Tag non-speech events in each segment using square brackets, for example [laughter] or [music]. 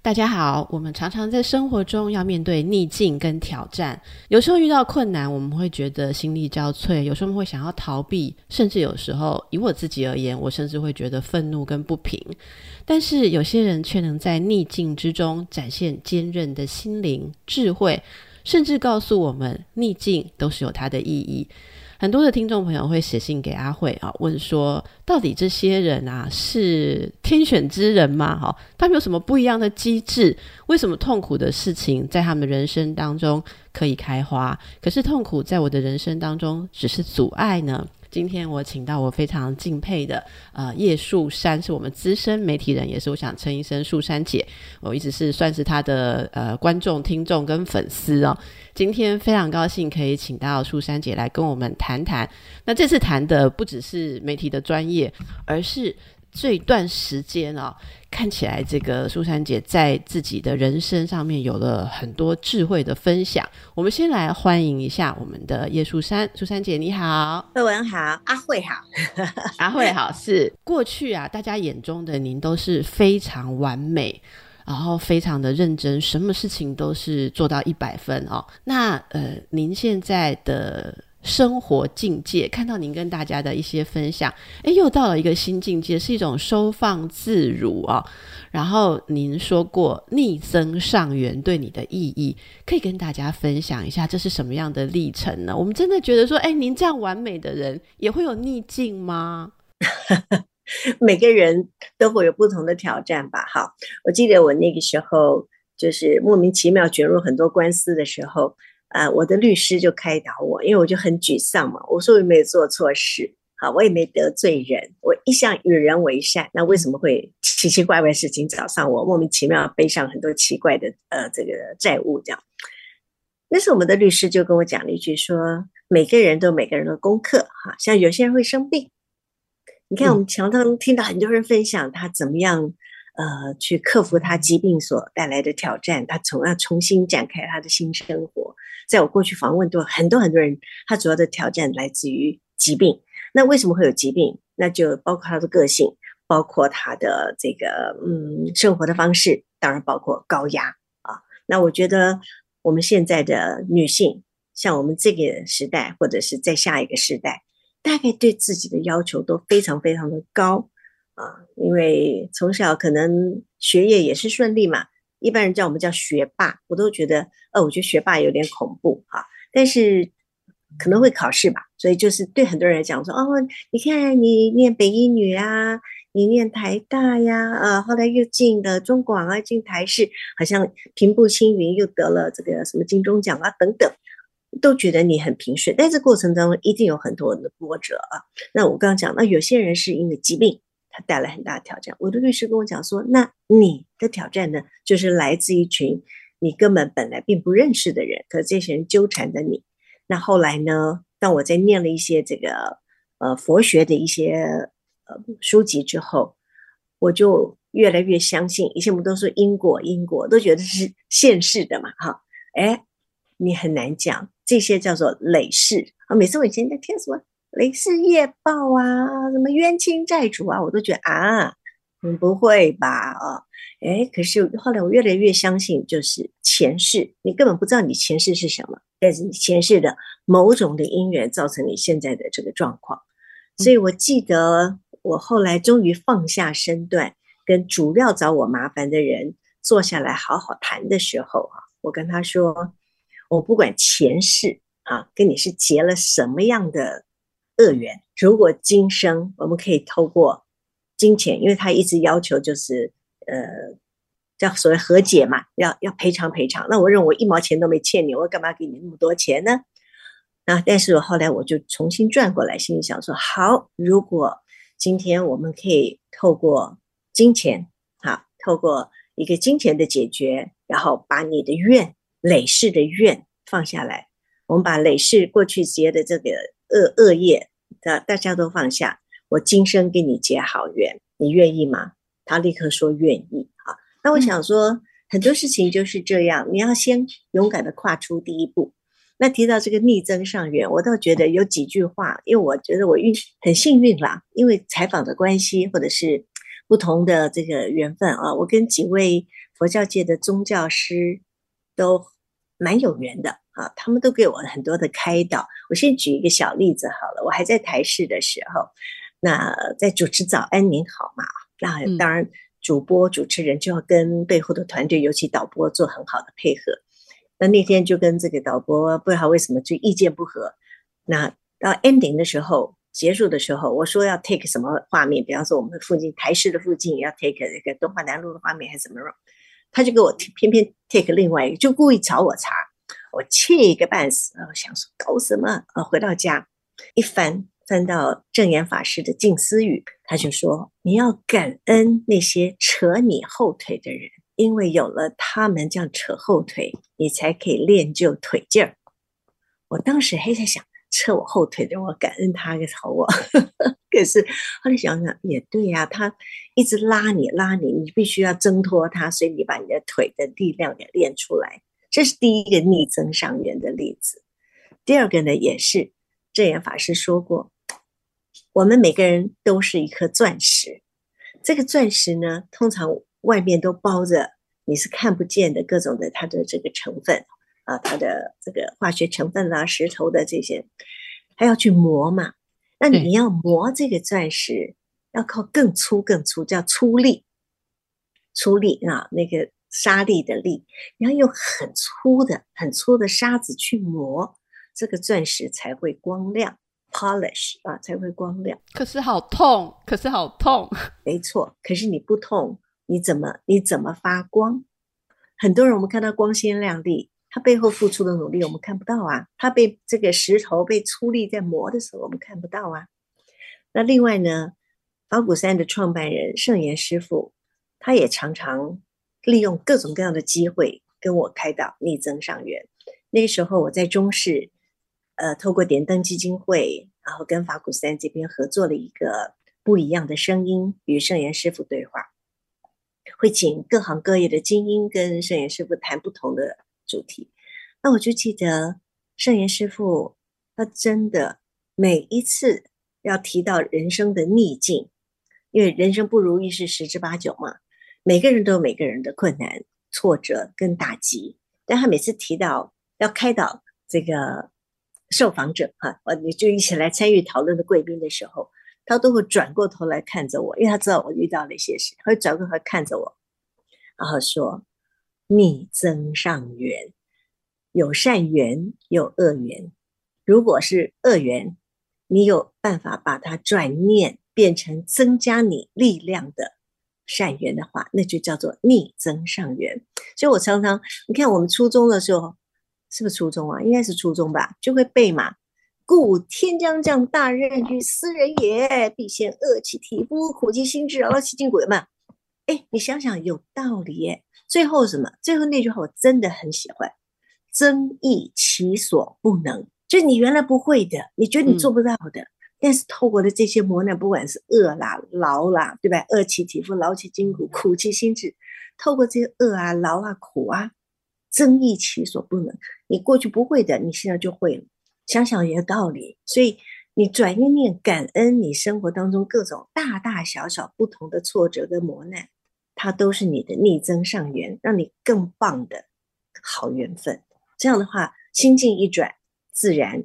大家好，我们常常在生活中要面对逆境跟挑战，有时候遇到困难，我们会觉得心力交瘁，有时候会想要逃避，甚至有时候以我自己而言，我甚至会觉得愤怒跟不平。但是有些人却能在逆境之中展现坚韧的心灵、智慧。甚至告诉我们，逆境都是有它的意义。很多的听众朋友会写信给阿慧啊，问说，到底这些人啊是天选之人吗？哈，他们有什么不一样的机制？为什么痛苦的事情在他们人生当中可以开花，可是痛苦在我的人生当中只是阻碍呢？今天我请到我非常敬佩的呃叶树山，是我们资深媒体人，也是我想称一声树山姐。我一直是算是她的呃观众、听众跟粉丝哦。今天非常高兴可以请到树山姐来跟我们谈谈。那这次谈的不只是媒体的专业，而是。这一段时间啊，看起来这个苏珊姐在自己的人生上面有了很多智慧的分享。我们先来欢迎一下我们的叶树珊，苏珊姐你好，慧文好，阿慧好，[laughs] 阿慧好。是过去啊，大家眼中的您都是非常完美，然后非常的认真，什么事情都是做到一百分哦。那呃，您现在的。生活境界，看到您跟大家的一些分享，哎，又到了一个新境界，是一种收放自如啊。然后您说过逆增上缘对你的意义，可以跟大家分享一下，这是什么样的历程呢？我们真的觉得说，哎，您这样完美的人也会有逆境吗？[laughs] 每个人都会有不同的挑战吧。好，我记得我那个时候就是莫名其妙卷入很多官司的时候。啊，我的律师就开导我，因为我就很沮丧嘛。我说我没有做错事，好，我也没得罪人，我一向与人为善，那为什么会奇奇怪怪事情找上我，莫名其妙背上很多奇怪的呃这个债务这样？那时我们的律师就跟我讲了一句，说每个人都有每个人的功课，哈，像有些人会生病，你看我们常常听到很多人分享他怎么样。呃，去克服他疾病所带来的挑战，他从要重新展开他的新生活。在我过去访问过很多很多人，他主要的挑战来自于疾病。那为什么会有疾病？那就包括他的个性，包括他的这个嗯生活的方式，当然包括高压啊。那我觉得我们现在的女性，像我们这个时代，或者是在下一个时代，大概对自己的要求都非常非常的高。啊，因为从小可能学业也是顺利嘛，一般人叫我们叫学霸，我都觉得，呃，我觉得学霸有点恐怖哈。但是可能会考试吧，所以就是对很多人来讲说，哦，你看你念北医女啊，你念台大呀，呃，后来又进了中广啊，进台视，好像平步青云，又得了这个什么金钟奖啊等等，都觉得你很平顺。但这过程当中一定有很多的波折啊。那我刚刚讲，那有些人是因为疾病。带来很大的挑战。我的律师跟我讲说：“那你的挑战呢，就是来自一群你根本本来并不认识的人，可这些人纠缠着你。那后来呢？当我在念了一些这个呃佛学的一些呃书籍之后，我就越来越相信，以前我们都说因果因果，都觉得是现世的嘛，哈。哎，你很难讲这些叫做累世啊。每次我以前在听什么。”雷氏业报啊，什么冤亲债主啊，我都觉得啊，嗯，不会吧？啊，哎，可是后来我越来越相信，就是前世，你根本不知道你前世是什么，但是你前世的某种的因缘造成你现在的这个状况。所以我记得我后来终于放下身段，跟主要找我麻烦的人坐下来好好谈的时候，啊，我跟他说，我不管前世啊，跟你是结了什么样的。恶缘，如果今生我们可以透过金钱，因为他一直要求就是呃叫所谓和解嘛，要要赔偿赔偿。那我认为我一毛钱都没欠你，我干嘛给你那么多钱呢？啊！但是我后来我就重新转过来，心里想说：好，如果今天我们可以透过金钱，好，透过一个金钱的解决，然后把你的怨累世的怨放下来，我们把累世过去结的这个。恶恶业的大家都放下，我今生跟你结好缘，你愿意吗？他立刻说愿意。啊。那我想说，很多事情就是这样，你要先勇敢的跨出第一步。那提到这个逆增上缘，我倒觉得有几句话，因为我觉得我运很幸运啦，因为采访的关系，或者是不同的这个缘分啊，我跟几位佛教界的宗教师都蛮有缘的啊，他们都给我很多的开导。我先举一个小例子好了，我还在台视的时候，那在主持早安您好嘛，那当然主播主持人就要跟背后的团队，尤其导播做很好的配合。那那天就跟这个导播不知道为什么就意见不合。那到 ending 的时候，结束的时候，我说要 take 什么画面，比方说我们附近台视的附近要 take 那个东华南路的画面还是什么，他就给我偏偏 take 另外一个，就故意找我茬，我气个半死。我想说搞什么？呃，回到家一翻翻到正言法师的静思语，他就说你要感恩那些扯你后腿的人。因为有了他们这样扯后腿，你才可以练就腿劲儿。我当时还在想，扯我后腿的我感恩他个吵我。[laughs] 可是后来想想也对呀，他一直拉你拉你，你必须要挣脱他，所以你把你的腿的力量给练出来。这是第一个逆增上缘的例子。第二个呢，也是正言法师说过，我们每个人都是一颗钻石。这个钻石呢，通常。外面都包着，你是看不见的各种的它的这个成分啊，它的这个化学成分啦，石头的这些，还要去磨嘛。那你要磨这个钻石，要靠更粗更粗，叫粗粒，粗粒啊，那个沙粒的粒，你要用很粗的、很粗的沙子去磨，这个钻石才会光亮。polish 啊，才会光亮。可是好痛，可是好痛。[laughs] 没错，可是你不痛。你怎么你怎么发光？很多人我们看到光鲜亮丽，他背后付出的努力我们看不到啊。他被这个石头被粗粒在磨的时候，我们看不到啊。那另外呢，法鼓山的创办人圣严师傅，他也常常利用各种各样的机会跟我开导逆增上缘。那个时候我在中视，呃，透过点灯基金会，然后跟法鼓山这边合作了一个不一样的声音，与圣严师傅对话。会请各行各业的精英跟圣严师傅谈不同的主题，那我就记得圣严师傅他真的每一次要提到人生的逆境，因为人生不如意是十之八九嘛，每个人都有每个人的困难、挫折跟打击，但他每次提到要开导这个受访者哈，我你就一起来参与讨论的贵宾的时候。他都会转过头来看着我，因为他知道我遇到了一些事，会转过头看着我，然后说：“逆增上缘，有善缘，有恶缘。如果是恶缘，你有办法把它转念变成增加你力量的善缘的话，那就叫做逆增上缘。所以我常常，你看我们初中的时候，是不是初中啊？应该是初中吧，就会背嘛。”故天将降大任于斯人也，必先恶其体肤，苦其心志，劳其筋骨嘛。哎，你想想有道理耶。最后什么？最后那句话我真的很喜欢，增益其所不能。就你原来不会的，你觉得你做不到的，但是透过的这些磨难，不管是饿啦、劳啦，对吧？饿其体肤，劳其筋骨，苦其心志。透过这些饿啊、劳啊、苦啊，增益其所不能。你过去不会的，你现在就会了。想想也有道理，所以你转一念感恩，你生活当中各种大大小小不同的挫折跟磨难，它都是你的逆增上缘，让你更棒的好缘分。这样的话，心境一转，自然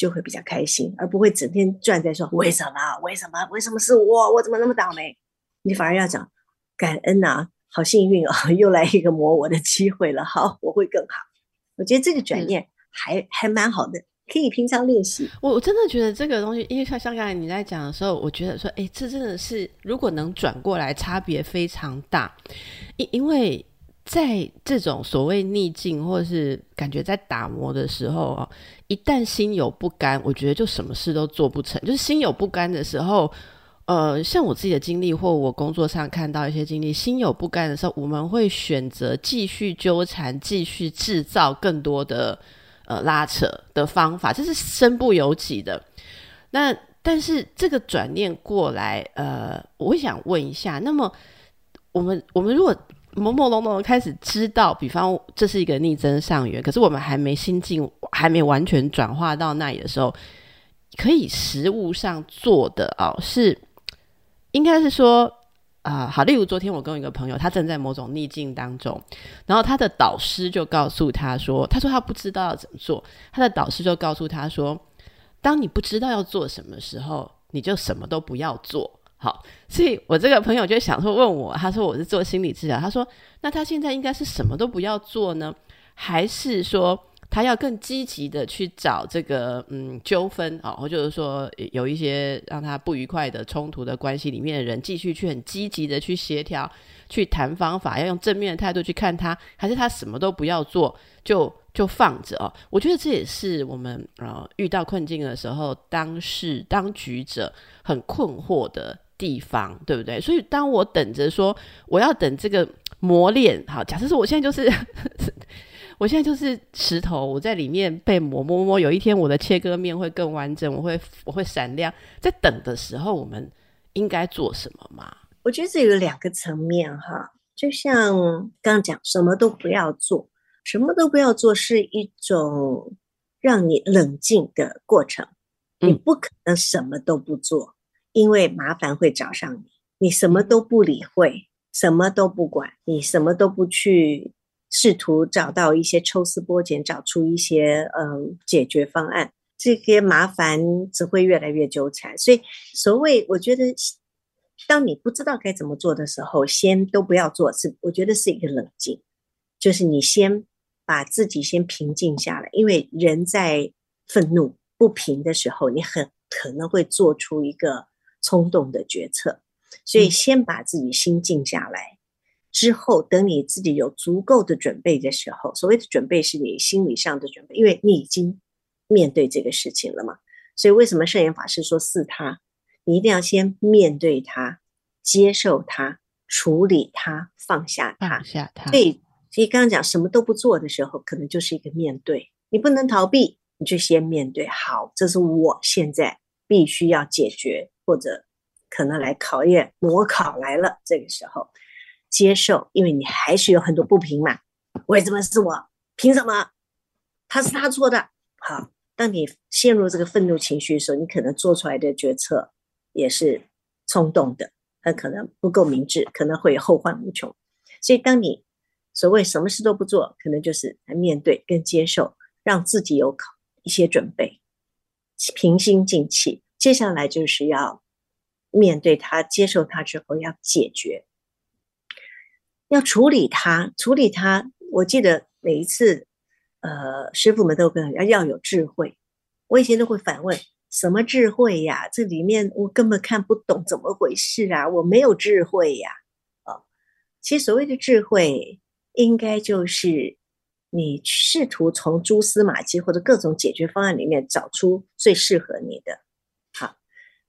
就会比较开心，而不会整天转在说为什么？为什么？为什么是我？我怎么那么倒霉？你反而要讲感恩呐，好幸运哦，[laughs] 又来一个磨我的机会了，好，我会更好。我觉得这个转念还还蛮好的。可以平常练习。我我真的觉得这个东西，因为像像刚才你在讲的时候，我觉得说，哎，这真的是如果能转过来，差别非常大。因因为在这种所谓逆境或者是感觉在打磨的时候哦，一旦心有不甘，我觉得就什么事都做不成。就是心有不甘的时候，呃，像我自己的经历或我工作上看到一些经历，心有不甘的时候，我们会选择继续纠缠，继续制造更多的。呃，拉扯的方法，这是身不由己的。那但是这个转念过来，呃，我想问一下，那么我们我们如果朦朦胧胧的开始知道，比方这是一个逆增上缘，可是我们还没心境，还没完全转化到那里的时候，可以实物上做的哦，是应该是说啊，好，例如昨天我跟我一个朋友，他正在某种逆境当中，然后他的导师就告诉他说，他说他不知道要怎么做，他的导师就告诉他说，当你不知道要做什么时候，你就什么都不要做。好，所以我这个朋友就想说问我，他说我是做心理治疗，他说那他现在应该是什么都不要做呢，还是说他要更积极的去找这个嗯纠纷啊，或就是说有一些让他不愉快的冲突的关系里面的人，继续去很积极的去协调、去谈方法，要用正面的态度去看他，还是他什么都不要做，就就放着哦？我觉得这也是我们呃遇到困境的时候，当事当局者很困惑的。地方对不对？所以当我等着说我要等这个磨练，好，假设说我现在就是 [laughs] 我现在就是石头，我在里面被磨磨磨，有一天我的切割面会更完整，我会我会闪亮。在等的时候，我们应该做什么吗？我觉得这有两个层面哈，就像刚刚讲，什么都不要做，什么都不要做是一种让你冷静的过程，你不可能什么都不做。因为麻烦会找上你，你什么都不理会，什么都不管，你什么都不去试图找到一些抽丝剥茧，找出一些嗯解决方案，这些麻烦只会越来越纠缠。所以，所谓我觉得，当你不知道该怎么做的时候，先都不要做，是我觉得是一个冷静，就是你先把自己先平静下来，因为人在愤怒不平的时候，你很可能会做出一个。冲动的决策，所以先把自己心静下来，之后等你自己有足够的准备的时候，所谓的准备是你心理上的准备，因为你已经面对这个事情了嘛。所以为什么圣严法师说四他？你一定要先面对他，接受他，处理他，放下他。放下他。所以，所以刚刚讲什么都不做的时候，可能就是一个面对，你不能逃避，你就先面对。好，这是我现在必须要解决。或者可能来考验模考来了，这个时候接受，因为你还是有很多不平嘛。为什么是我？凭什么？他是他错的。好，当你陷入这个愤怒情绪的时候，你可能做出来的决策也是冲动的，很可能不够明智，可能会后患无穷。所以，当你所谓什么事都不做，可能就是来面对跟接受，让自己有考一些准备，平心静气。接下来就是要面对他，接受他之后要解决，要处理他，处理他。我记得每一次，呃，师傅们都跟要要有智慧。我以前都会反问：什么智慧呀？这里面我根本看不懂，怎么回事啊？我没有智慧呀！啊，其实所谓的智慧，应该就是你试图从蛛丝马迹或者各种解决方案里面找出最适合你的。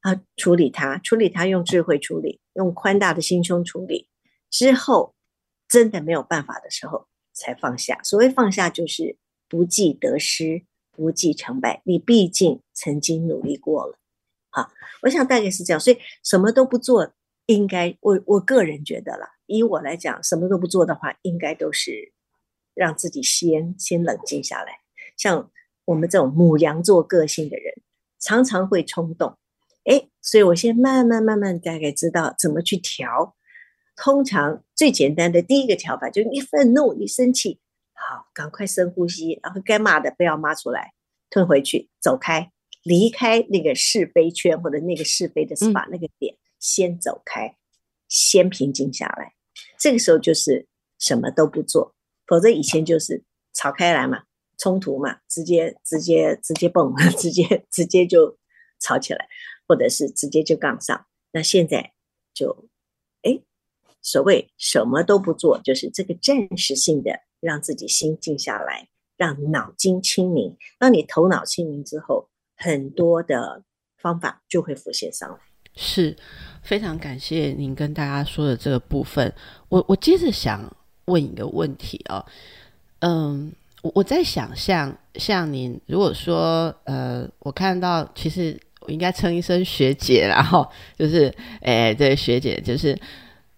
啊，处理它，处理它，用智慧处理，用宽大的心胸处理之后，真的没有办法的时候才放下。所谓放下，就是不计得失，不计成败。你毕竟曾经努力过了，好，我想大概是这样。所以什么都不做，应该我我个人觉得啦，以我来讲，什么都不做的话，应该都是让自己先先冷静下来。像我们这种母羊座个性的人，常常会冲动。哎，所以我先慢慢慢慢大概知道怎么去调。通常最简单的第一个调法就是你愤怒、你生气，好，赶快深呼吸，然后该骂的不要骂出来，吞回去，走开，离开那个是非圈或者那个是非的 spot 那个点，先走开，先平静下来。这个时候就是什么都不做，否则以前就是吵开来嘛，冲突嘛，直接直接直接蹦，[laughs] 直接直接就吵起来。或者是直接就杠上，那现在就哎，所谓什么都不做，就是这个暂时性的让自己心静下来，让脑筋清明。当你头脑清明之后，很多的方法就会浮现上来。是非常感谢您跟大家说的这个部分。我我接着想问一个问题哦，嗯，我我在想象像您，如果说呃，我看到其实。我应该称一声学姐，然后 [laughs] 就是，哎，对，学姐，就是，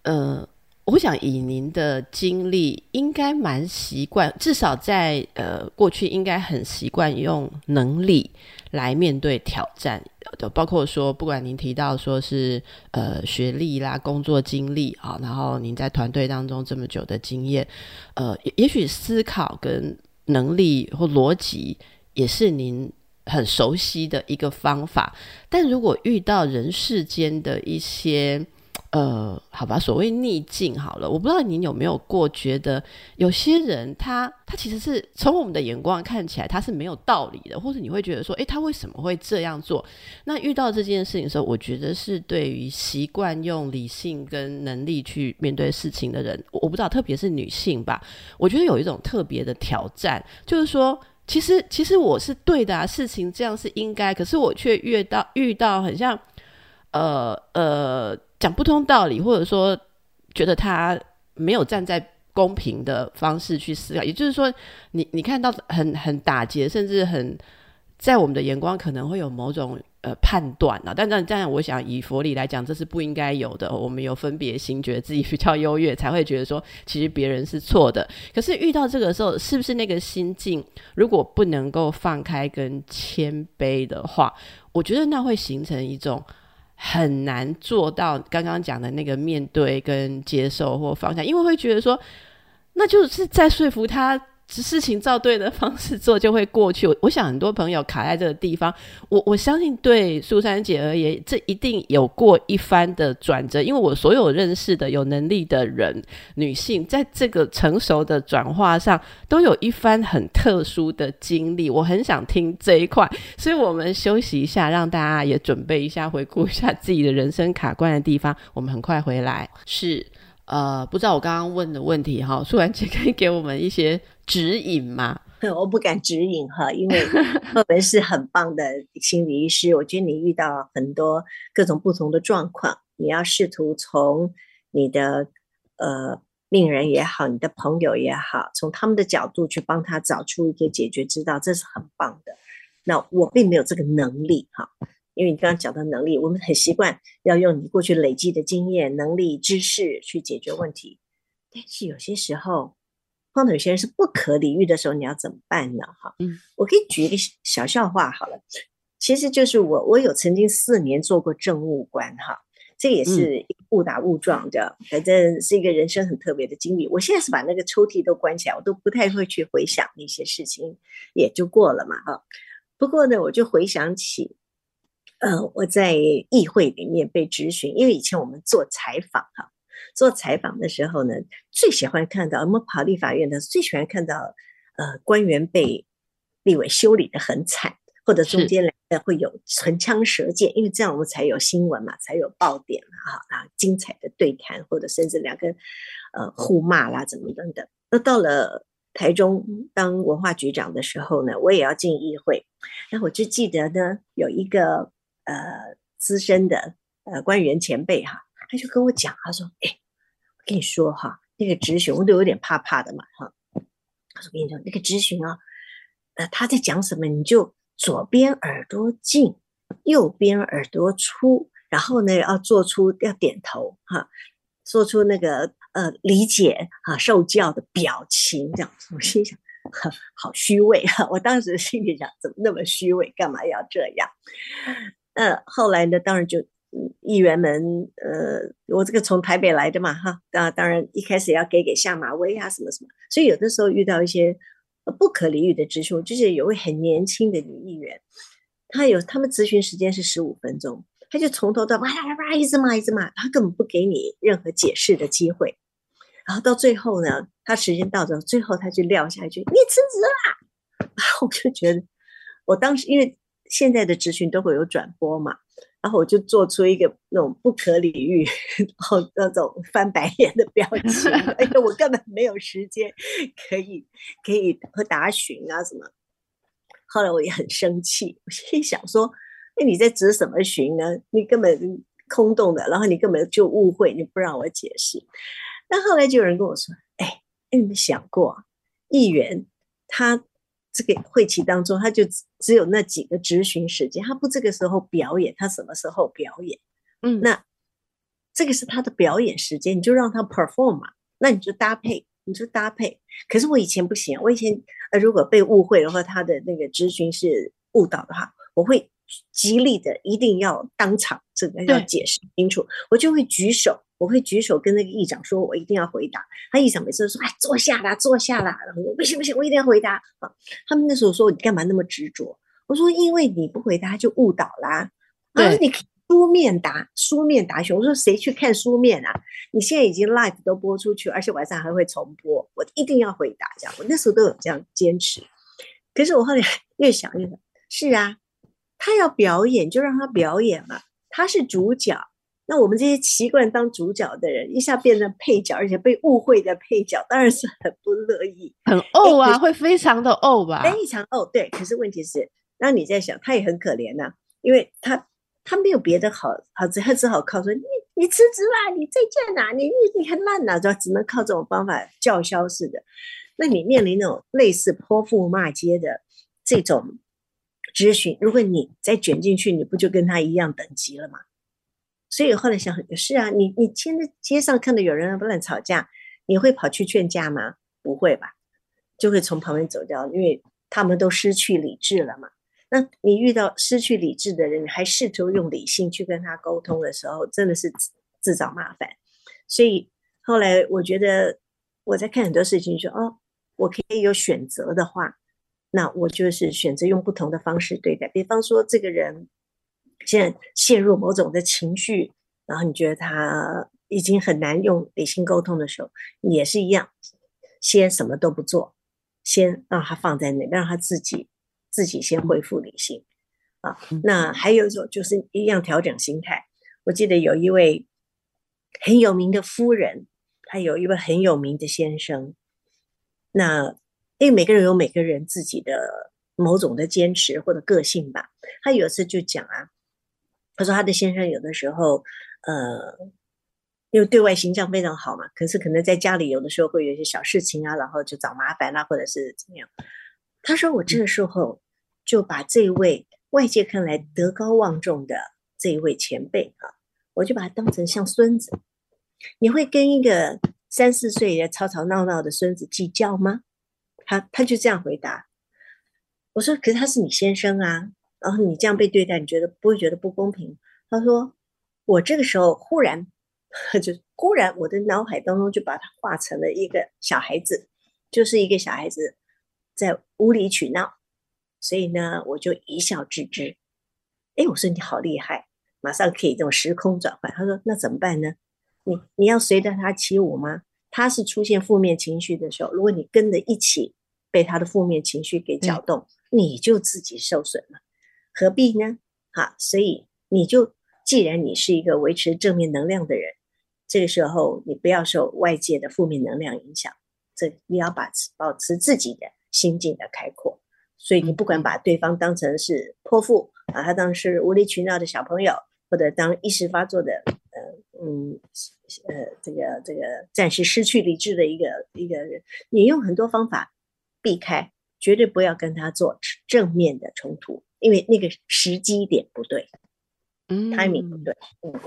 嗯，我想以您的经历，应该蛮习惯，至少在呃过去应该很习惯用能力来面对挑战的，包括说，不管您提到说是呃学历啦、工作经历啊，然后您在团队当中这么久的经验，呃，也许思考跟能力或逻辑也是您很熟悉的一个方法，但如果遇到人世间的一些。呃，好吧，所谓逆境好了，我不知道您有没有过觉得有些人他他其实是从我们的眼光看起来他是没有道理的，或者你会觉得说，诶，他为什么会这样做？那遇到这件事情的时候，我觉得是对于习惯用理性跟能力去面对事情的人，我不知道，特别是女性吧，我觉得有一种特别的挑战，就是说，其实其实我是对的啊，事情这样是应该，可是我却遇到遇到很像，呃呃。讲不通道理，或者说觉得他没有站在公平的方式去思考，也就是说，你你看到很很打劫，甚至很在我们的眼光可能会有某种呃判断啊。但但但，我想以佛理来讲，这是不应该有的。我们有分别心，觉得自己比较优越，才会觉得说其实别人是错的。可是遇到这个时候，是不是那个心境如果不能够放开跟谦卑的话，我觉得那会形成一种。很难做到刚刚讲的那个面对跟接受或放下，因为会觉得说，那就是在说服他。[laughs] 事情照对的方式做就会过去。我想很多朋友卡在这个地方，我我相信对苏珊姐而言，这一定有过一番的转折。因为我所有认识的有能力的人，女性在这个成熟的转化上，都有一番很特殊的经历。我很想听这一块，所以我们休息一下，让大家也准备一下，回顾一下自己的人生卡关的地方。我们很快回来。是。呃，不知道我刚刚问的问题哈，苏然姐可以给我们一些指引吗？[laughs] 我不敢指引哈，因为赫文是很棒的心理医师。我觉得你遇到很多各种不同的状况，你要试图从你的呃病人也好，你的朋友也好，从他们的角度去帮他找出一个解决之道，这是很棒的。那我并没有这个能力哈。因为你刚刚讲到能力，我们很习惯要用你过去累积的经验、能力、知识去解决问题。但是有些时候，碰到有些人是不可理喻的时候，你要怎么办呢？哈，嗯，我可以举一个小笑话好了。其实就是我，我有曾经四年做过政务官，哈，这也是误打误撞的，反正是一个人生很特别的经历。我现在是把那个抽屉都关起来，我都不太会去回想那些事情，也就过了嘛，哈。不过呢，我就回想起。呃，我在议会里面被质询，因为以前我们做采访哈，做采访的时候呢，最喜欢看到我们跑立法院的，最喜欢看到呃官员被立委修理的很惨，或者中间两个会有唇枪舌剑，因为这样我们才有新闻嘛，才有爆点嘛哈，啊精彩的对谈，或者甚至两个呃互骂啦，怎么等等。那到了台中当文化局长的时候呢，我也要进议会，那我就记得呢有一个。呃，资深的呃官员前辈哈，他就跟我讲，他说：“哎，我跟你说哈，那个咨询我都有点怕怕的嘛哈。”他说：“跟你说那个咨询啊，呃，他在讲什么，你就左边耳朵进，右边耳朵出，然后呢要做出要点头哈，做出那个呃理解啊受教的表情这样。”我心想，好虚伪哈！我当时心里想，怎么那么虚伪，干嘛要这样？呃，后来呢，当然就议员们，呃，我这个从台北来的嘛，哈，当当然一开始要给给下马威啊，什么什么，所以有的时候遇到一些不可理喻的质询，就是有位很年轻的女议员，她有他们咨询时间是十五分钟，她就从头到哇啦哇哇一直骂一直骂，她根本不给你任何解释的机会，然后到最后呢，她时间到了，最后她就撂下一句：“你辞职啦！” [laughs] 我就觉得，我当时因为。现在的咨询都会有转播嘛，然后我就做出一个那种不可理喻，然后那种翻白眼的表情，哎呀，我根本没有时间可以可以和答询啊什么。后来我也很生气，我心想说，那你在执什么询呢？你根本空洞的，然后你根本就误会，你不让我解释。那后来就有人跟我说，哎，你有没想过，议员他？这个会期当中，他就只有那几个执询时间，他不这个时候表演，他什么时候表演？嗯，那这个是他的表演时间，你就让他 perform 嘛，那你就搭配，你就搭配。可是我以前不行，我以前呃，如果被误会的话，他的那个咨询是误导的话，我会极力的一定要当场这个要解释清楚，我就会举手，我会举手跟那个议长说，我一定要回答。他议长每次都说，哎，坐下啦，坐下啦。然后我不行不行，我一定要回答啊。他们那时候说，你干嘛那么执着？我说，因为你不回答就误导啦。对，你。书面答，书面答询。我说谁去看书面啊？你现在已经 live 都播出去，而且晚上还会重播，我一定要回答这样。我那时候都有这样坚持。可是我后来 [laughs] 越想越想，是啊，他要表演就让他表演嘛，他是主角。那我们这些习惯当主角的人，一下变成配角，而且被误会的配角，当然是很不乐意，很怄啊，会非常的怄吧？非常怄。对，可是问题是，那你在想，他也很可怜呐，因为他。他没有别的好好，只他只好靠说你你辞职啦，你再见呐，你你你很烂呐，就只能靠这种方法叫嚣似的。那你面临那种类似泼妇骂街的这种咨询，如果你再卷进去，你不就跟他一样等级了吗？所以后来想，是啊，你你现在街上看到有人乱吵架，你会跑去劝架吗？不会吧，就会从旁边走掉，因为他们都失去理智了嘛。那你遇到失去理智的人，你还试图用理性去跟他沟通的时候，真的是自找麻烦。所以后来我觉得我在看很多事情，说哦，我可以有选择的话，那我就是选择用不同的方式对待。比方说，这个人现在陷入某种的情绪，然后你觉得他已经很难用理性沟通的时候，也是一样，先什么都不做，先让他放在那，让他自己。自己先恢复理性啊，那还有一种就是一样调整心态。我记得有一位很有名的夫人，她有一位很有名的先生。那因为每个人有每个人自己的某种的坚持或者个性吧。他有次就讲啊，他说他的先生有的时候，呃，因为对外形象非常好嘛，可是可能在家里有的时候会有一些小事情啊，然后就找麻烦啦，或者是怎么样。他说我这个时候。就把这位外界看来德高望重的这一位前辈啊，我就把他当成像孙子。你会跟一个三四岁的吵吵闹闹的孙子计较吗？他他就这样回答。我说：“可是他是你先生啊，然后你这样被对待，你觉得不会觉得不公平？”他说：“我这个时候忽然 [laughs] 就忽然我的脑海当中就把他画成了一个小孩子，就是一个小孩子在无理取闹。”所以呢，我就一笑置之。哎，我说你好厉害，马上可以这种时空转换。他说：“那怎么办呢？你你要随着他起舞吗？他是出现负面情绪的时候，如果你跟着一起被他的负面情绪给搅动，你就自己受损了，何必呢？哈，所以你就既然你是一个维持正面能量的人，这个时候你不要受外界的负面能量影响，这你要把持保持自己的心境的开阔。”所以你不管把对方当成是泼妇把，他当是无理取闹的小朋友，或者当一时发作的，呃嗯呃这个这个暂时失去理智的一个一个人，你用很多方法避开，绝对不要跟他做正面的冲突，因为那个时机点不对，嗯，timing 不对，嗯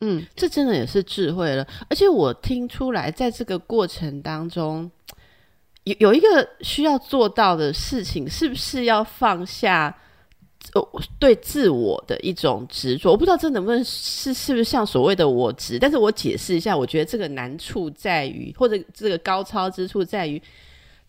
嗯，这真的也是智慧了，而且我听出来，在这个过程当中。有有一个需要做到的事情，是不是要放下呃对自我的一种执着？我不知道这能不能是是不是像所谓的我执？但是我解释一下，我觉得这个难处在于，或者这个高超之处在于，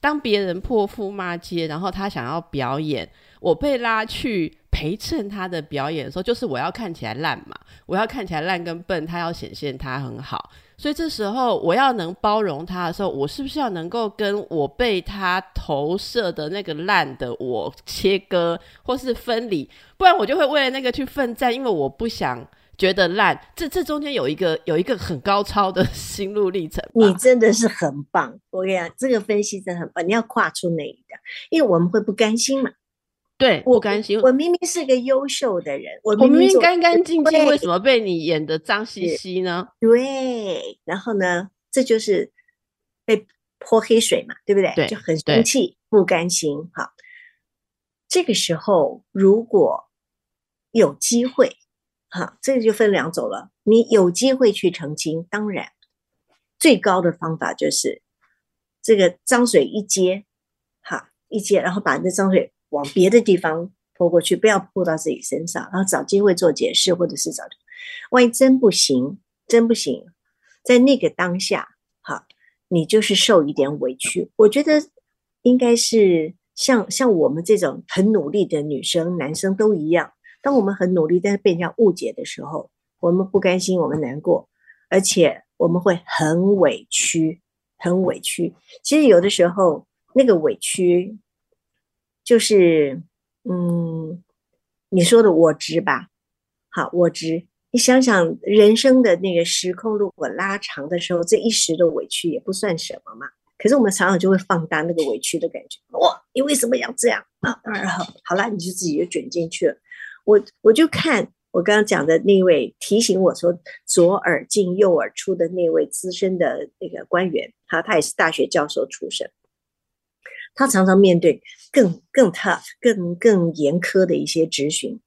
当别人破腹骂街，然后他想要表演，我被拉去陪衬他的表演的时候，就是我要看起来烂嘛，我要看起来烂跟笨，他要显现他很好。所以这时候我要能包容他的时候，我是不是要能够跟我被他投射的那个烂的我切割或是分离？不然我就会为了那个去奋战，因为我不想觉得烂。这这中间有一个有一个很高超的 [laughs] 心路历程。你真的是很棒，我跟你讲，这个分析真的很棒。你要跨出那一个，因为我们会不甘心嘛。对，不甘心。我明明是个优秀的人，我明明干干净净，为什么被你演的脏兮兮呢？对，然后呢，这就是被泼黑水嘛，对不对？对，就很生气，不甘心。好，这个时候如果有机会，哈，这个就分两种了。你有机会去澄清，当然最高的方法就是这个脏水一接，哈一接，然后把那脏水往别的地方泼过去，不要泼到自己身上，然后找机会做解释，或者是找，万一真不行，真不行，在那个当下，哈，你就是受一点委屈。我觉得应该是像像我们这种很努力的女生、男生都一样。当我们很努力，但是被人家误解的时候，我们不甘心，我们难过，而且我们会很委屈，很委屈。其实有的时候，那个委屈就是，嗯，你说的我知吧？好，我知。你想想，人生的那个时空如果拉长的时候，这一时的委屈也不算什么嘛。可是我们常常就会放大那个委屈的感觉。哇，你为什么要这样啊？然后好了，你就自己就卷进去了。我我就看我刚刚讲的那位提醒我说左耳进右耳出的那位资深的那个官员，哈，他也是大学教授出身，他常常面对更更 tough、更更严苛的一些质询，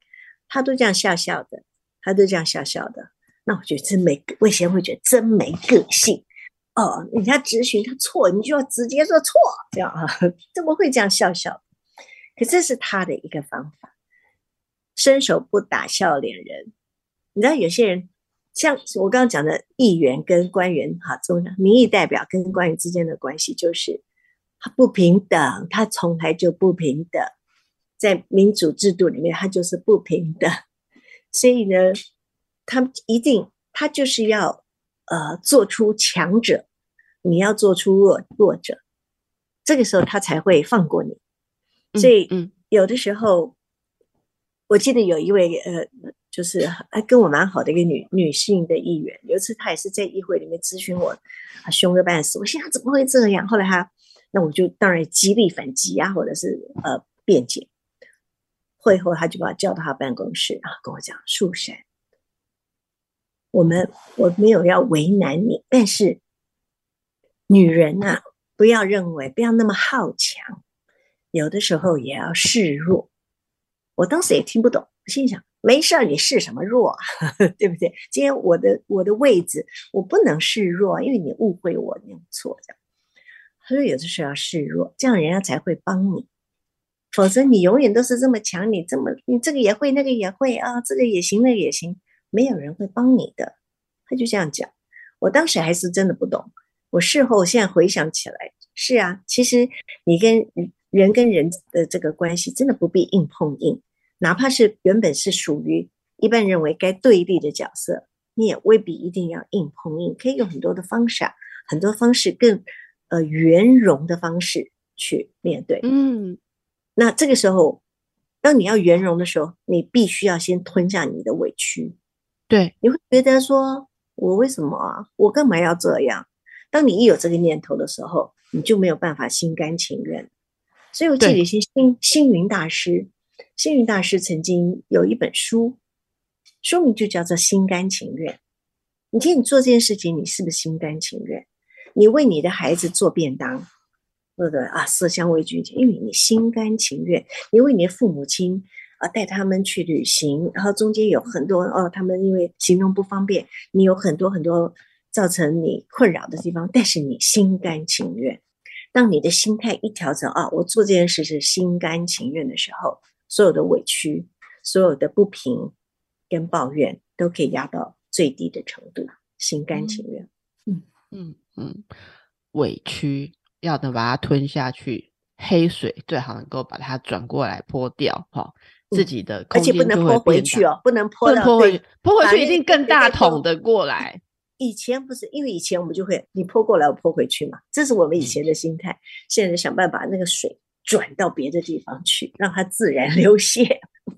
他都这样笑笑的，他都这样笑笑的。那我觉得真没，我以前会觉得真没个性哦。人家质询他错，你就要直接说错，这样啊？[laughs] 怎么会这样笑笑？可这是他的一个方法。伸手不打笑脸人，你知道有些人像我刚刚讲的议员跟官员，哈，中民意代表跟官员之间的关系就是他不平等，他从来就不平等，在民主制度里面他就是不平等，所以呢，他一定他就是要呃做出强者，你要做出弱弱者，这个时候他才会放过你，所以有的时候。我记得有一位呃，就是还跟我蛮好的一个女女性的议员，有一次她也是在议会里面咨询我，啊，凶个半死。我心想怎么会这样？后来她，那我就当然极力反击啊，或者是呃辩解。会后，他就把我叫到他办公室，然后跟我讲：“树山，我们我没有要为难你，但是女人呐，不要认为不要那么好强，有的时候也要示弱。”我当时也听不懂，心想：没事儿，你示什么弱，[laughs] 对不对？今天我的我的位置，我不能示弱，因为你误会我，你有错这样。他说有的时候要示弱，这样人家才会帮你，否则你永远都是这么强，你这么你这个也会，那个也会啊，这个也行，那个也行，没有人会帮你的。他就这样讲，我当时还是真的不懂。我事后现在回想起来，是啊，其实你跟人跟人的这个关系，真的不必硬碰硬。哪怕是原本是属于一般认为该对立的角色，你也未必一定要硬碰硬，可以用很多的方式，很多方式更呃圆融的方式去面对。嗯，那这个时候，当你要圆融的时候，你必须要先吞下你的委屈。对，你会觉得说，我为什么啊？我干嘛要这样？当你一有这个念头的时候，你就没有办法心甘情愿。所以我记得一些星星云大师。星云大师曾经有一本书，书名就叫做《心甘情愿》。你听，你做这件事情，你是不是心甘情愿？你为你的孩子做便当，或者啊色香味俱全，因为你心甘情愿。你为你的父母亲啊带他们去旅行，然后中间有很多哦，他们因为行动不方便，你有很多很多造成你困扰的地方，但是你心甘情愿。当你的心态一调整啊，我做这件事是心甘情愿的时候。所有的委屈，所有的不平跟抱怨，都可以压到最低的程度，心甘情愿。嗯嗯嗯，委屈要能把它吞下去，黑水最好能够把它转过来泼掉，哈，自己的而且不能泼回去哦，不能泼泼回去，泼回去一定更大桶的过来。以前不是因为以前我们就会你泼过来，我泼回去嘛，这是我们以前的心态。现在想办法那个水。转到别的地方去，让它自然流泻，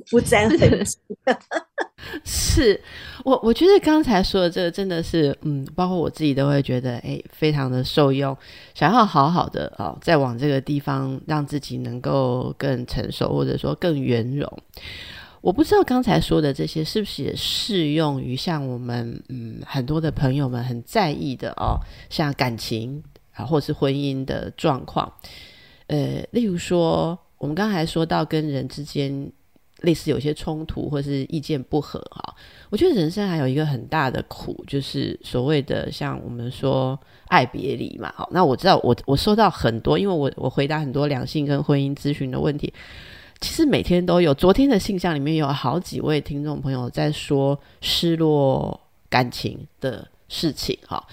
不沾 [laughs] 痕迹。[laughs] 是我，我觉得刚才说的这个真的是，嗯，包括我自己都会觉得，哎，非常的受用。想要好好的哦，再往这个地方让自己能够更成熟，或者说更圆融。我不知道刚才说的这些是不是也适用于像我们，嗯，很多的朋友们很在意的哦，像感情啊，或是婚姻的状况。呃，例如说，我们刚才说到跟人之间类似有些冲突或是意见不合哈。我觉得人生还有一个很大的苦，就是所谓的像我们说爱别离嘛。好，那我知道我我收到很多，因为我我回答很多两性跟婚姻咨询的问题，其实每天都有。昨天的信箱里面有好几位听众朋友在说失落感情的事情哈。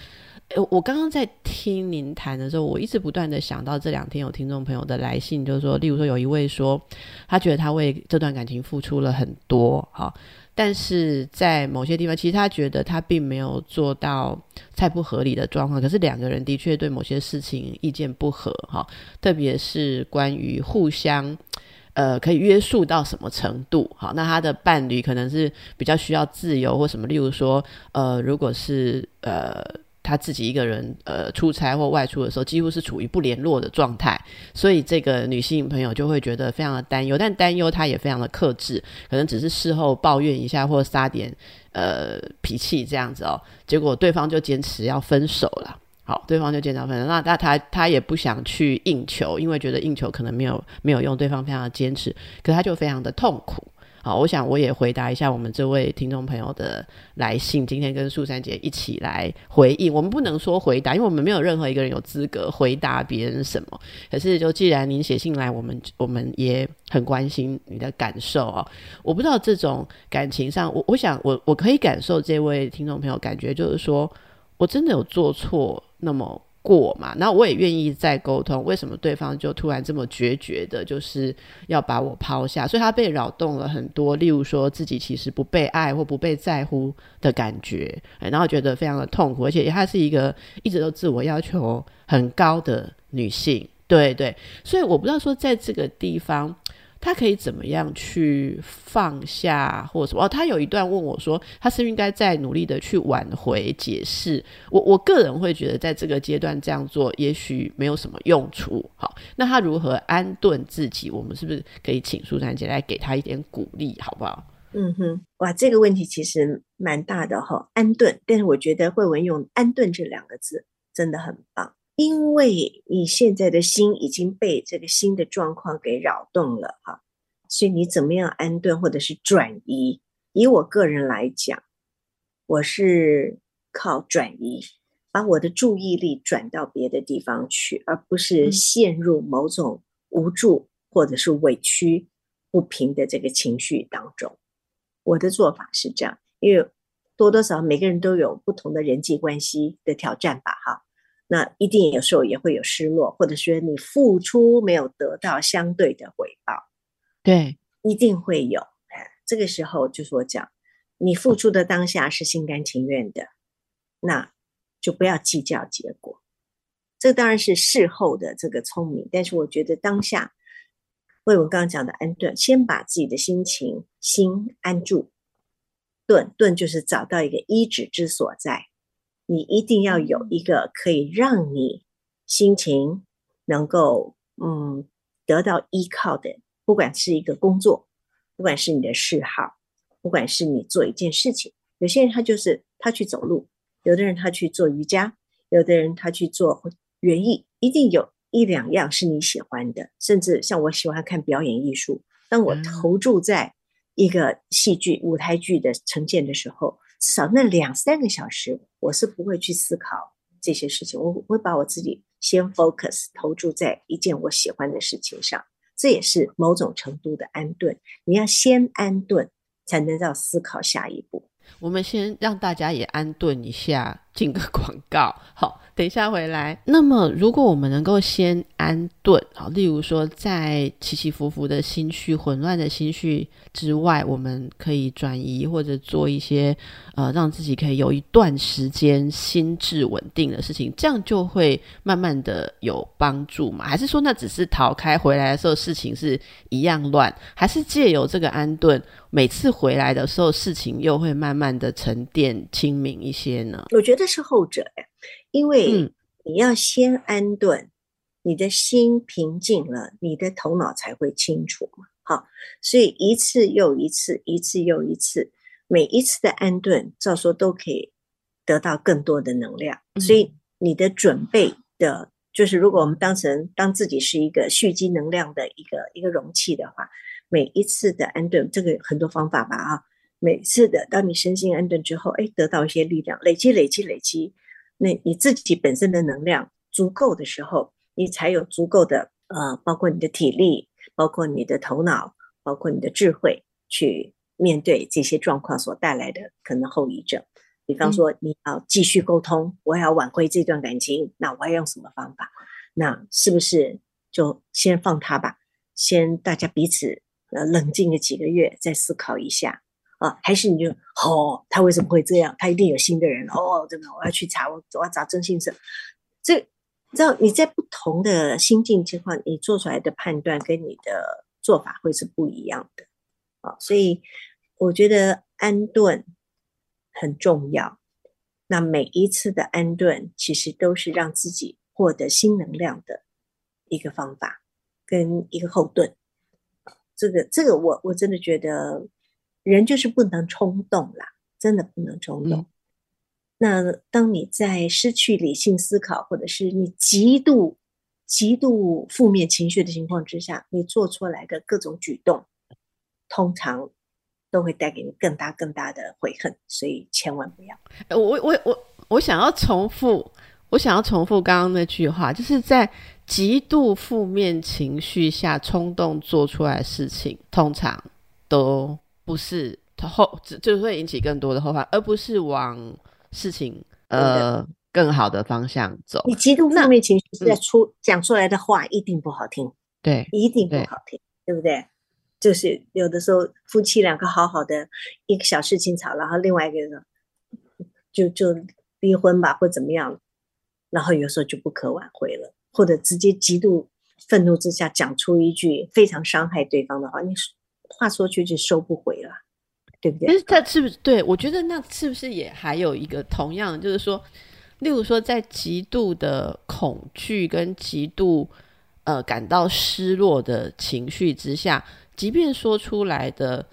我刚刚在听您谈的时候，我一直不断的想到这两天有听众朋友的来信，就是说，例如说有一位说，他觉得他为这段感情付出了很多，哈，但是在某些地方，其实他觉得他并没有做到太不合理的状况，可是两个人的确对某些事情意见不合，哈，特别是关于互相，呃，可以约束到什么程度，好，那他的伴侣可能是比较需要自由或什么，例如说，呃，如果是呃。他自己一个人呃出差或外出的时候，几乎是处于不联络的状态，所以这个女性朋友就会觉得非常的担忧，但担忧她也非常的克制，可能只是事后抱怨一下或撒点呃脾气这样子哦，结果对方就坚持要分手了，好，对方就坚持分手，那那他他也不想去应求，因为觉得应求可能没有没有用，对方非常的坚持，可他就非常的痛苦。好，我想我也回答一下我们这位听众朋友的来信。今天跟素珊姐一起来回应，我们不能说回答，因为我们没有任何一个人有资格回答别人什么。可是，就既然您写信来，我们我们也很关心你的感受哦。我不知道这种感情上，我我想我我可以感受这位听众朋友感觉，就是说我真的有做错那么。过嘛，那我也愿意再沟通。为什么对方就突然这么决绝的，就是要把我抛下？所以他被扰动了很多，例如说自己其实不被爱或不被在乎的感觉，然后觉得非常的痛苦。而且她是一个一直都自我要求很高的女性，对对。所以我不知道说在这个地方。他可以怎么样去放下，或者什么？哦，他有一段问我说，他是不是应该在努力的去挽回、解释。我我个人会觉得，在这个阶段这样做，也许没有什么用处。好，那他如何安顿自己？我们是不是可以请苏珊姐来给他一点鼓励，好不好？嗯哼，哇，这个问题其实蛮大的哈，安顿。但是我觉得慧文用“安顿”这两个字真的很棒。因为你现在的心已经被这个新的状况给扰动了哈，所以你怎么样安顿或者是转移？以我个人来讲，我是靠转移，把我的注意力转到别的地方去，而不是陷入某种无助或者是委屈不平的这个情绪当中。我的做法是这样，因为多多少少每个人都有不同的人际关系的挑战吧，哈。那一定有时候也会有失落，或者说你付出没有得到相对的回报，对，一定会有。哎，这个时候就是我讲，你付出的当下是心甘情愿的，那就不要计较结果。这当然是事后的这个聪明，但是我觉得当下，为我刚刚讲的安顿，先把自己的心情心安住，顿顿就是找到一个依止之所在。你一定要有一个可以让你心情能够嗯得到依靠的，不管是一个工作，不管是你的嗜好，不管是你做一件事情。有些人他就是他去走路，有的人他去做瑜伽，有的人他去做园艺，一定有一两样是你喜欢的。甚至像我喜欢看表演艺术，当我投注在一个戏剧舞台剧的呈现的时候。至少那两三个小时，我是不会去思考这些事情，我会把我自己先 focus 投注在一件我喜欢的事情上，这也是某种程度的安顿。你要先安顿，才能让思考下一步。我们先让大家也安顿一下，进个广告，[laughs] 好。等一下回来。那么，如果我们能够先安顿啊，例如说，在起起伏伏的心绪、混乱的心绪之外，我们可以转移或者做一些呃，让自己可以有一段时间心智稳定的事情，这样就会慢慢的有帮助嘛？还是说，那只是逃开回来的时候事情是一样乱？还是借由这个安顿，每次回来的时候事情又会慢慢的沉淀、清明一些呢？我觉得是后者呀因为你要先安顿，你的心平静了，你的头脑才会清楚嘛。好，所以一次又一次，一次又一次，每一次的安顿，照说都可以得到更多的能量。所以你的准备的，就是如果我们当成当自己是一个蓄积能量的一个一个容器的话，每一次的安顿，这个很多方法吧啊，每次的当你身心安顿之后，哎，得到一些力量，累积累积累积，那你自己本身的能量足够的时候，你才有足够的呃，包括你的体力，包括你的头脑，包括你的智慧，去面对这些状况所带来的可能后遗症。比方说，你要继续沟通，我要挽回这段感情，那我要用什么方法？那是不是就先放他吧？先大家彼此呃冷静个几个月，再思考一下啊？还是你就哦，他为什么会这样？他一定有新的人哦，真的，我要去查，我我要找征信社。这知道你在不同的心境情况，你做出来的判断跟你的做法会是不一样的啊。所以我觉得安顿。很重要。那每一次的安顿，其实都是让自己获得新能量的一个方法，跟一个后盾。这个，这个，我我真的觉得，人就是不能冲动啦，真的不能冲动。那当你在失去理性思考，或者是你极度、极度负面情绪的情况之下，你做出来的各种举动，通常。都会带给你更大更大的悔恨，所以千万不要。我我我我想要重复，我想要重复刚刚那句话，就是在极度负面情绪下冲动做出来的事情，通常都不是后，就会引起更多的后患，而不是往事情呃更好的方向走。你极度负面情绪在出讲出来的话一定不好听，对，一定不好听，对不对？就是有的时候夫妻两个好好的一个小事情吵，然后另外一个人就就离婚吧，或怎么样，然后有时候就不可挽回了，或者直接极度愤怒之下讲出一句非常伤害对方的话，你话说去就收不回了，对不对？但是他是不是对我觉得那是不是也还有一个同样，就是说，例如说在极度的恐惧跟极度呃感到失落的情绪之下。即便说出来的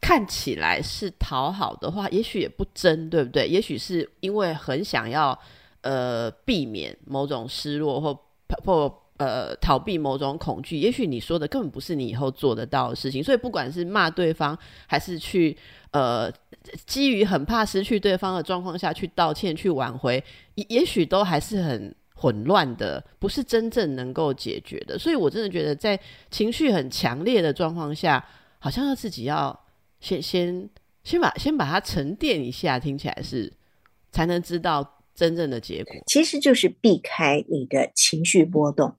看起来是讨好的话，也许也不真，对不对？也许是因为很想要呃避免某种失落或或呃逃避某种恐惧。也许你说的根本不是你以后做得到的事情，所以不管是骂对方，还是去呃基于很怕失去对方的状况下去道歉、去挽回，也也许都还是很。混乱的不是真正能够解决的，所以我真的觉得在情绪很强烈的状况下，好像要自己要先先先把先把它沉淀一下，听起来是才能知道真正的结果。其实就是避开你的情绪波动，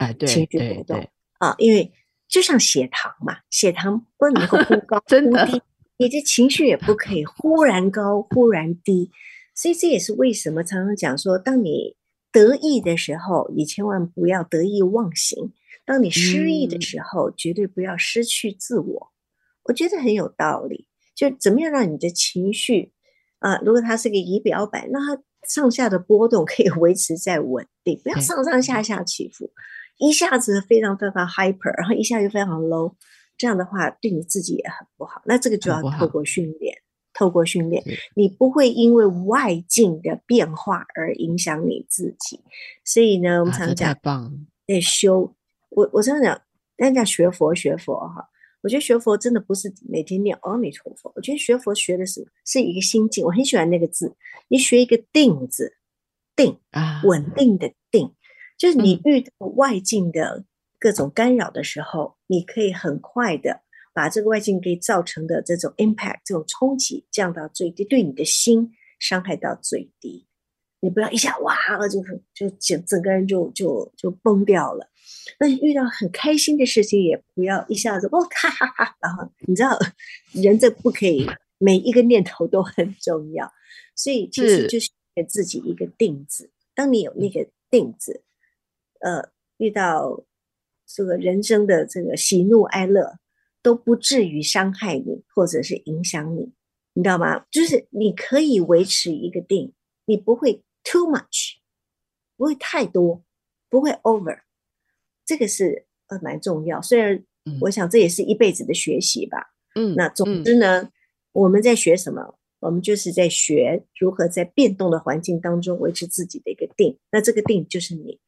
哎，对，情绪波动啊，因为就像血糖嘛，血糖不能够忽高 [laughs] 忽低，你的情绪也不可以忽然高忽然低，所以这也是为什么常常讲说，当你得意的时候，你千万不要得意忘形；当你失意的时候，绝对不要失去自我。我觉得很有道理。就怎么样让你的情绪啊，如果它是个仪表板，那它上下的波动可以维持在稳定，不要上上下下起伏，一下子非常非常 hyper，然后一下又非常 low，这样的话对你自己也很不好。那这个就要透过训练。透过训练，你不会因为外境的变化而影响你自己。所以呢，我们常讲，在修我我常常讲，大家学佛学佛哈，我觉得学佛真的不是每天念阿弥陀佛。我觉得学佛学的是是一个心境。我很喜欢那个字，你学一个定字，定啊，稳定的定，就是你遇到外境的各种干扰的时候，你可以很快的。把这个外境给造成的这种 impact 这种冲击降到最低，对你的心伤害到最低。你不要一下哇，就是就整整个人就就就崩掉了。那遇到很开心的事情，也不要一下子哦哈哈哈。然后你知道，人这不可以，每一个念头都很重要。所以其实就是给自己一个定子。当你有那个定子，呃，遇到这个人生的这个喜怒哀乐。都不至于伤害你，或者是影响你，你知道吗？就是你可以维持一个定，你不会 too much，不会太多，不会 over，这个是呃蛮重要。虽然我想这也是一辈子的学习吧。嗯，那总之呢，我们在学什么？我们就是在学如何在变动的环境当中维持自己的一个定。那这个定就是你，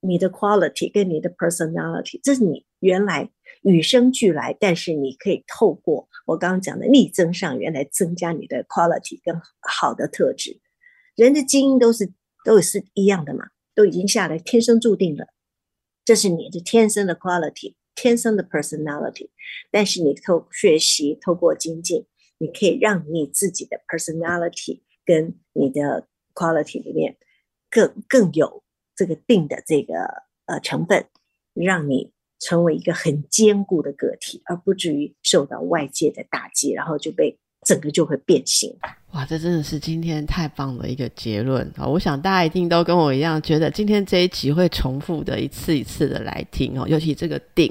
你的 quality 跟你的 personality，这是你原来。与生俱来，但是你可以透过我刚刚讲的逆增上缘来增加你的 quality 跟好的特质。人的基因都是都是一样的嘛，都已经下来，天生注定了，这是你的天生的 quality，天生的 personality。但是你透学习，透过精进，你可以让你自己的 personality 跟你的 quality 里面更更有这个定的这个呃成分，让你。成为一个很坚固的个体，而不至于受到外界的打击，然后就被整个就会变形。哇，这真的是今天太棒的一个结论啊！我想大家一定都跟我一样，觉得今天这一集会重复的一次一次的来听哦，尤其这个定，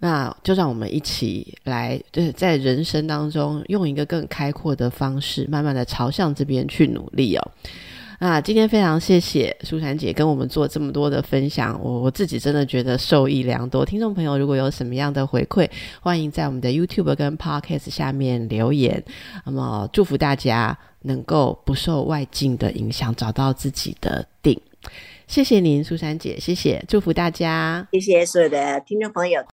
那就让我们一起来，就是在人生当中用一个更开阔的方式，慢慢的朝向这边去努力哦。那今天非常谢谢舒珊姐跟我们做这么多的分享，我我自己真的觉得受益良多。听众朋友如果有什么样的回馈，欢迎在我们的 YouTube 跟 Podcast 下面留言。那么祝福大家能够不受外境的影响，找到自己的定。谢谢您，舒珊姐，谢谢，祝福大家，谢谢所有的听众朋友。